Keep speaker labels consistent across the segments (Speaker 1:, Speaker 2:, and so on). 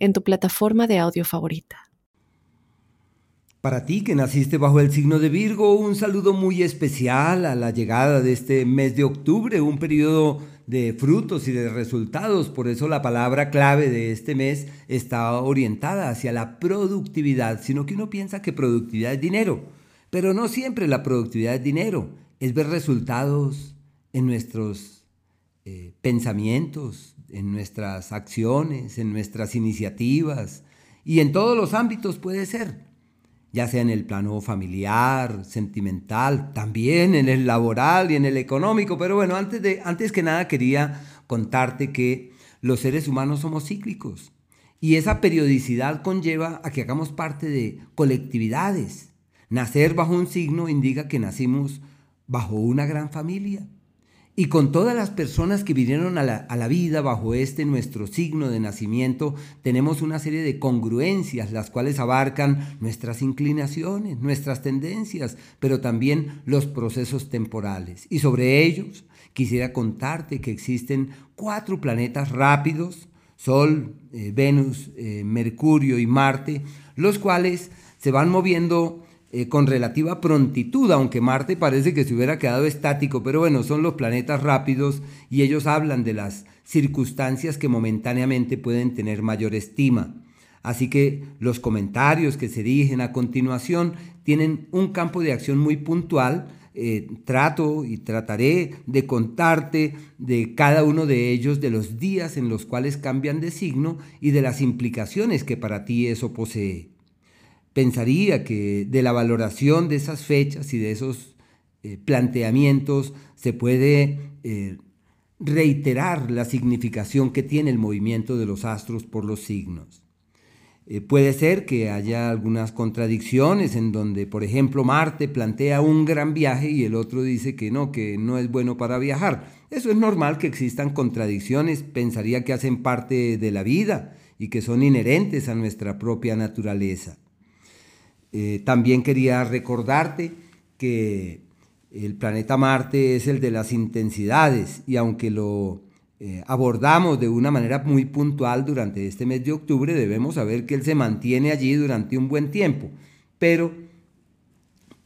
Speaker 1: en tu plataforma de audio favorita.
Speaker 2: Para ti que naciste bajo el signo de Virgo, un saludo muy especial a la llegada de este mes de octubre, un periodo de frutos y de resultados. Por eso la palabra clave de este mes está orientada hacia la productividad, sino que uno piensa que productividad es dinero. Pero no siempre la productividad es dinero, es ver resultados en nuestros eh, pensamientos, en nuestras acciones, en nuestras iniciativas y en todos los ámbitos puede ser, ya sea en el plano familiar, sentimental, también en el laboral y en el económico. Pero bueno, antes, de, antes que nada quería contarte que los seres humanos somos cíclicos y esa periodicidad conlleva a que hagamos parte de colectividades. Nacer bajo un signo indica que nacimos bajo una gran familia y con todas las personas que vinieron a la, vida bajo este nuestro signo de nacimiento, tenemos una serie de congruencias, las cuales abarcan nuestras inclinaciones, nuestras tendencias, pero también los procesos temporales. Y sobre ellos quisiera contarte que existen cuatro planetas rápidos, Sol, eh, Venus, eh, Mercurio y Marte, los cuales se van moviendo eh, con relativa prontitud, aunque Marte parece que se hubiera quedado estático, pero bueno, son los planetas rápidos y ellos hablan de las circunstancias que momentáneamente pueden tener mayor estima. Así que los comentarios que se dirigen a continuación tienen un campo de acción muy puntual. Eh, trato y trataré de contarte de cada uno de ellos, de los días en los cuales cambian de signo y de las implicaciones que para ti eso posee pensaría que de la valoración de esas fechas y de esos eh, planteamientos se puede eh, reiterar la significación que tiene el movimiento de los astros por los signos. Eh, puede ser que haya algunas contradicciones en donde, por ejemplo, Marte plantea un gran viaje y el otro dice que no, que no es bueno para viajar. Eso es normal que existan contradicciones, pensaría que hacen parte de la vida y que son inherentes a nuestra propia naturaleza. Eh, también quería recordarte que el planeta Marte es el de las intensidades y aunque lo eh, abordamos de una manera muy puntual durante este mes de octubre, debemos saber que él se mantiene allí durante un buen tiempo. Pero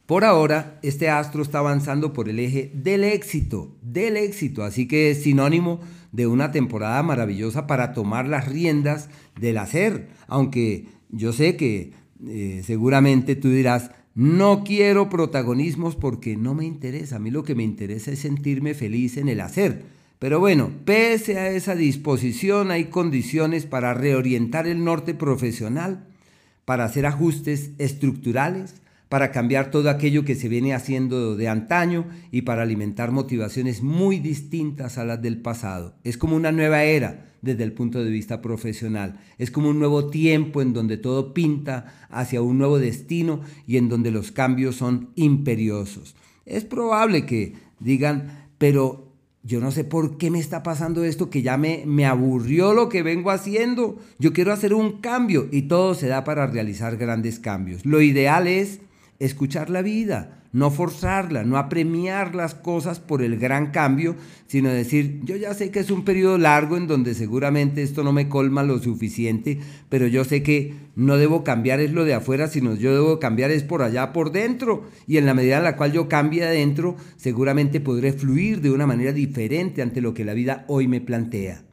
Speaker 2: por ahora este astro está avanzando por el eje del éxito, del éxito, así que es sinónimo de una temporada maravillosa para tomar las riendas del hacer, aunque yo sé que eh, seguramente tú dirás, no quiero protagonismos porque no me interesa. A mí lo que me interesa es sentirme feliz en el hacer. Pero bueno, pese a esa disposición hay condiciones para reorientar el norte profesional, para hacer ajustes estructurales, para cambiar todo aquello que se viene haciendo de antaño y para alimentar motivaciones muy distintas a las del pasado. Es como una nueva era desde el punto de vista profesional. Es como un nuevo tiempo en donde todo pinta hacia un nuevo destino y en donde los cambios son imperiosos. Es probable que digan, pero yo no sé por qué me está pasando esto, que ya me, me aburrió lo que vengo haciendo. Yo quiero hacer un cambio y todo se da para realizar grandes cambios. Lo ideal es escuchar la vida, no forzarla, no apremiar las cosas por el gran cambio, sino decir, yo ya sé que es un periodo largo en donde seguramente esto no me colma lo suficiente, pero yo sé que no debo cambiar es lo de afuera, sino yo debo cambiar es por allá, por dentro, y en la medida en la cual yo cambie adentro, seguramente podré fluir de una manera diferente ante lo que la vida hoy me plantea.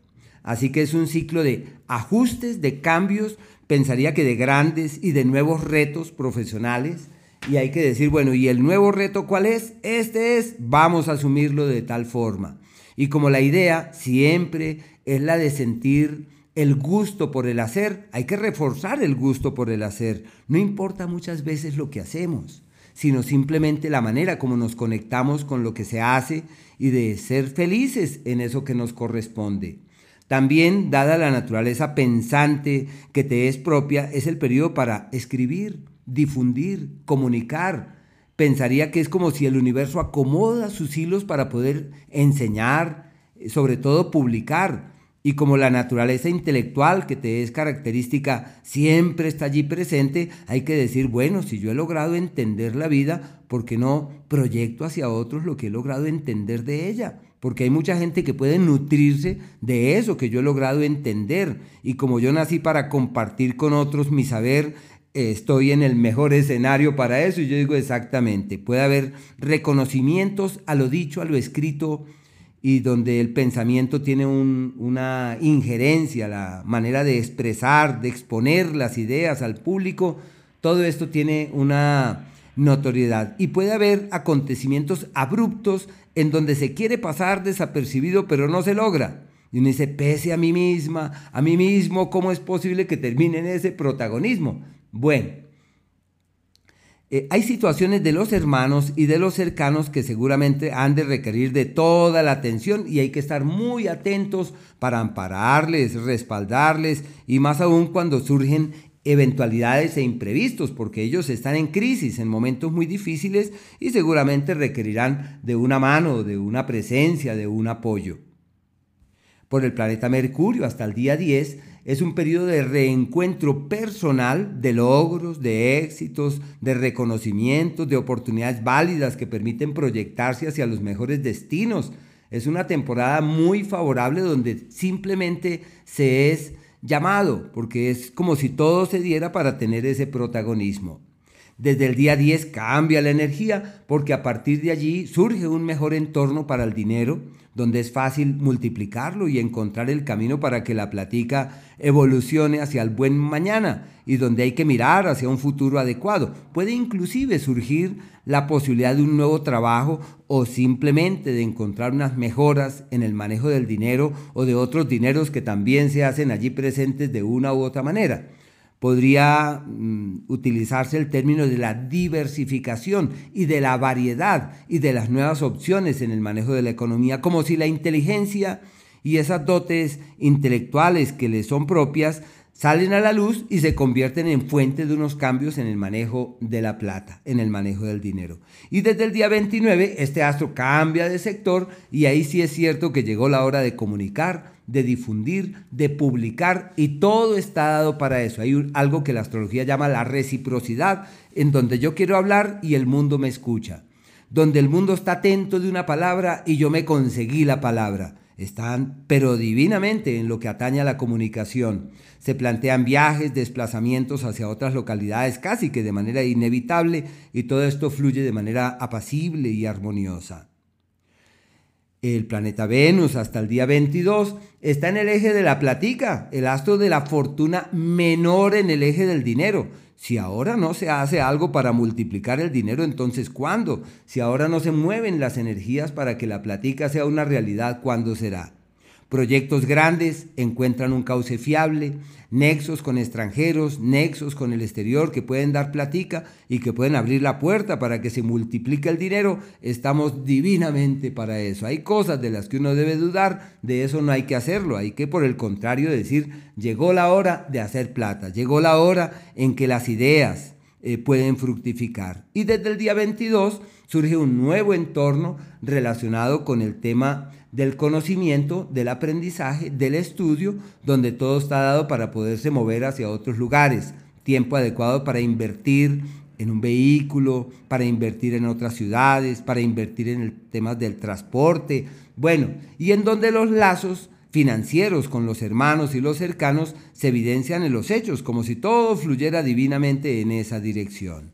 Speaker 2: Así que es un ciclo de ajustes, de cambios, pensaría que de grandes y de nuevos retos profesionales, y hay que decir, bueno, ¿y el nuevo reto cuál es? Este es, vamos a asumirlo de tal forma. Y como la idea siempre es la de sentir el gusto por el hacer, hay que reforzar el gusto por el hacer. No importa muchas veces lo que hacemos, sino simplemente la manera como nos conectamos con lo que se hace y de ser felices en eso que nos corresponde. También, dada la naturaleza pensante que te es propia, es el periodo para escribir, difundir, comunicar. Pensaría que es como si el universo acomoda sus hilos para poder enseñar, sobre todo publicar. Y como la naturaleza intelectual que te es característica siempre está allí presente, hay que decir, bueno, si yo he logrado entender la vida, ¿por qué no proyecto hacia otros lo que he logrado entender de ella? Porque hay mucha gente que puede nutrirse de eso que yo he logrado entender. Y como yo nací para compartir con otros mi saber, estoy en el mejor escenario para eso. Y yo digo exactamente, puede haber reconocimientos a lo dicho, a lo escrito, y donde el pensamiento tiene una injerencia, la manera de expresar, de exponer las ideas al público, todo esto tiene una notoriedad. Y puede haber acontecimientos abruptos en donde se quiere pasar desapercibido pero no se logra. Y uno dice, pese a mí misma, a mí mismo, ¿cómo es posible que termine en ese protagonismo? Bueno, eh, hay situaciones de los hermanos y de los cercanos que seguramente han de requerir de toda la atención y hay que estar muy atentos para ampararles, respaldarles y más aún cuando surgen eventualidades e imprevistos, porque ellos están en crisis, en momentos muy difíciles y seguramente requerirán de una mano, de una presencia, de un apoyo. Por el planeta Mercurio hasta el día 10 es un periodo de reencuentro personal, de logros, de éxitos, de reconocimientos, de oportunidades válidas que permiten proyectarse hacia los mejores destinos. Es una temporada muy favorable donde simplemente se es llamado, porque es como si todo se diera para tener ese protagonismo. Desde el día 10 cambia la energía porque a partir de allí surge un mejor entorno para el dinero, donde es fácil multiplicarlo y encontrar el camino para que la platica evolucione hacia el buen mañana y donde hay que mirar hacia un futuro adecuado. Puede inclusive surgir la posibilidad de un nuevo trabajo o simplemente de encontrar unas mejoras en el manejo del dinero o de otros dineros que también se hacen allí presentes de una u otra manera podría mm, utilizarse el término de la diversificación y de la variedad y de las nuevas opciones en el manejo de la economía, como si la inteligencia y esas dotes intelectuales que le son propias salen a la luz y se convierten en fuente de unos cambios en el manejo de la plata, en el manejo del dinero. Y desde el día 29 este astro cambia de sector y ahí sí es cierto que llegó la hora de comunicar, de difundir, de publicar y todo está dado para eso. Hay algo que la astrología llama la reciprocidad, en donde yo quiero hablar y el mundo me escucha, donde el mundo está atento de una palabra y yo me conseguí la palabra. Están, pero divinamente, en lo que atañe a la comunicación. Se plantean viajes, desplazamientos hacia otras localidades casi que de manera inevitable y todo esto fluye de manera apacible y armoniosa. El planeta Venus hasta el día 22 está en el eje de la platica, el astro de la fortuna menor en el eje del dinero. Si ahora no se hace algo para multiplicar el dinero, entonces ¿cuándo? Si ahora no se mueven las energías para que la platica sea una realidad, ¿cuándo será? Proyectos grandes encuentran un cauce fiable, nexos con extranjeros, nexos con el exterior que pueden dar platica y que pueden abrir la puerta para que se multiplique el dinero. Estamos divinamente para eso. Hay cosas de las que uno debe dudar, de eso no hay que hacerlo. Hay que por el contrario decir, llegó la hora de hacer plata, llegó la hora en que las ideas eh, pueden fructificar. Y desde el día 22 surge un nuevo entorno relacionado con el tema del conocimiento, del aprendizaje, del estudio, donde todo está dado para poderse mover hacia otros lugares. Tiempo adecuado para invertir en un vehículo, para invertir en otras ciudades, para invertir en el tema del transporte. Bueno, y en donde los lazos financieros con los hermanos y los cercanos se evidencian en los hechos, como si todo fluyera divinamente en esa dirección.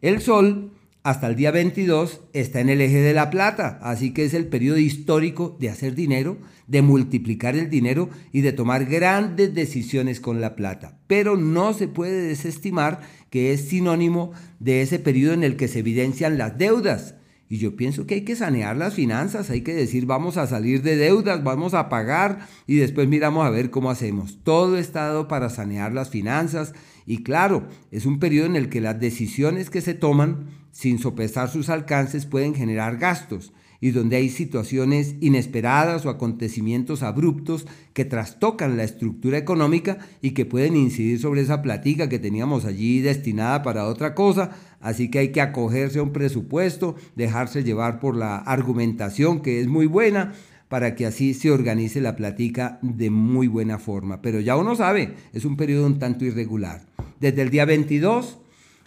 Speaker 2: El sol hasta el día 22 está en el eje de la plata, así que es el periodo histórico de hacer dinero, de multiplicar el dinero y de tomar grandes decisiones con la plata. Pero no se puede desestimar que es sinónimo de ese periodo en el que se evidencian las deudas. Y yo pienso que hay que sanear las finanzas, hay que decir vamos a salir de deudas, vamos a pagar y después miramos a ver cómo hacemos. Todo está dado para sanear las finanzas y claro, es un periodo en el que las decisiones que se toman sin sopesar sus alcances pueden generar gastos y donde hay situaciones inesperadas o acontecimientos abruptos que trastocan la estructura económica y que pueden incidir sobre esa platica que teníamos allí destinada para otra cosa, así que hay que acogerse a un presupuesto, dejarse llevar por la argumentación que es muy buena para que así se organice la platica de muy buena forma. Pero ya uno sabe, es un periodo un tanto irregular. Desde el día 22,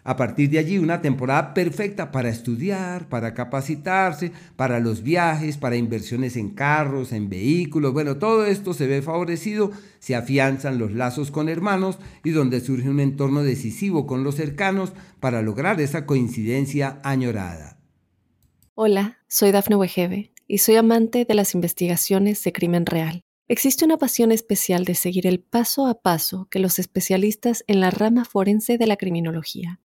Speaker 2: a partir de allí, una temporada perfecta para estudiar, para capacitarse, para los viajes, para inversiones en carros, en vehículos. Bueno, todo esto se ve favorecido, se afianzan los lazos con hermanos y donde surge un entorno decisivo con los cercanos para lograr esa coincidencia añorada.
Speaker 1: Hola, soy Dafne Wegebe y soy amante de las investigaciones de crimen real. Existe una pasión especial de seguir el paso a paso que los especialistas en la rama forense de la criminología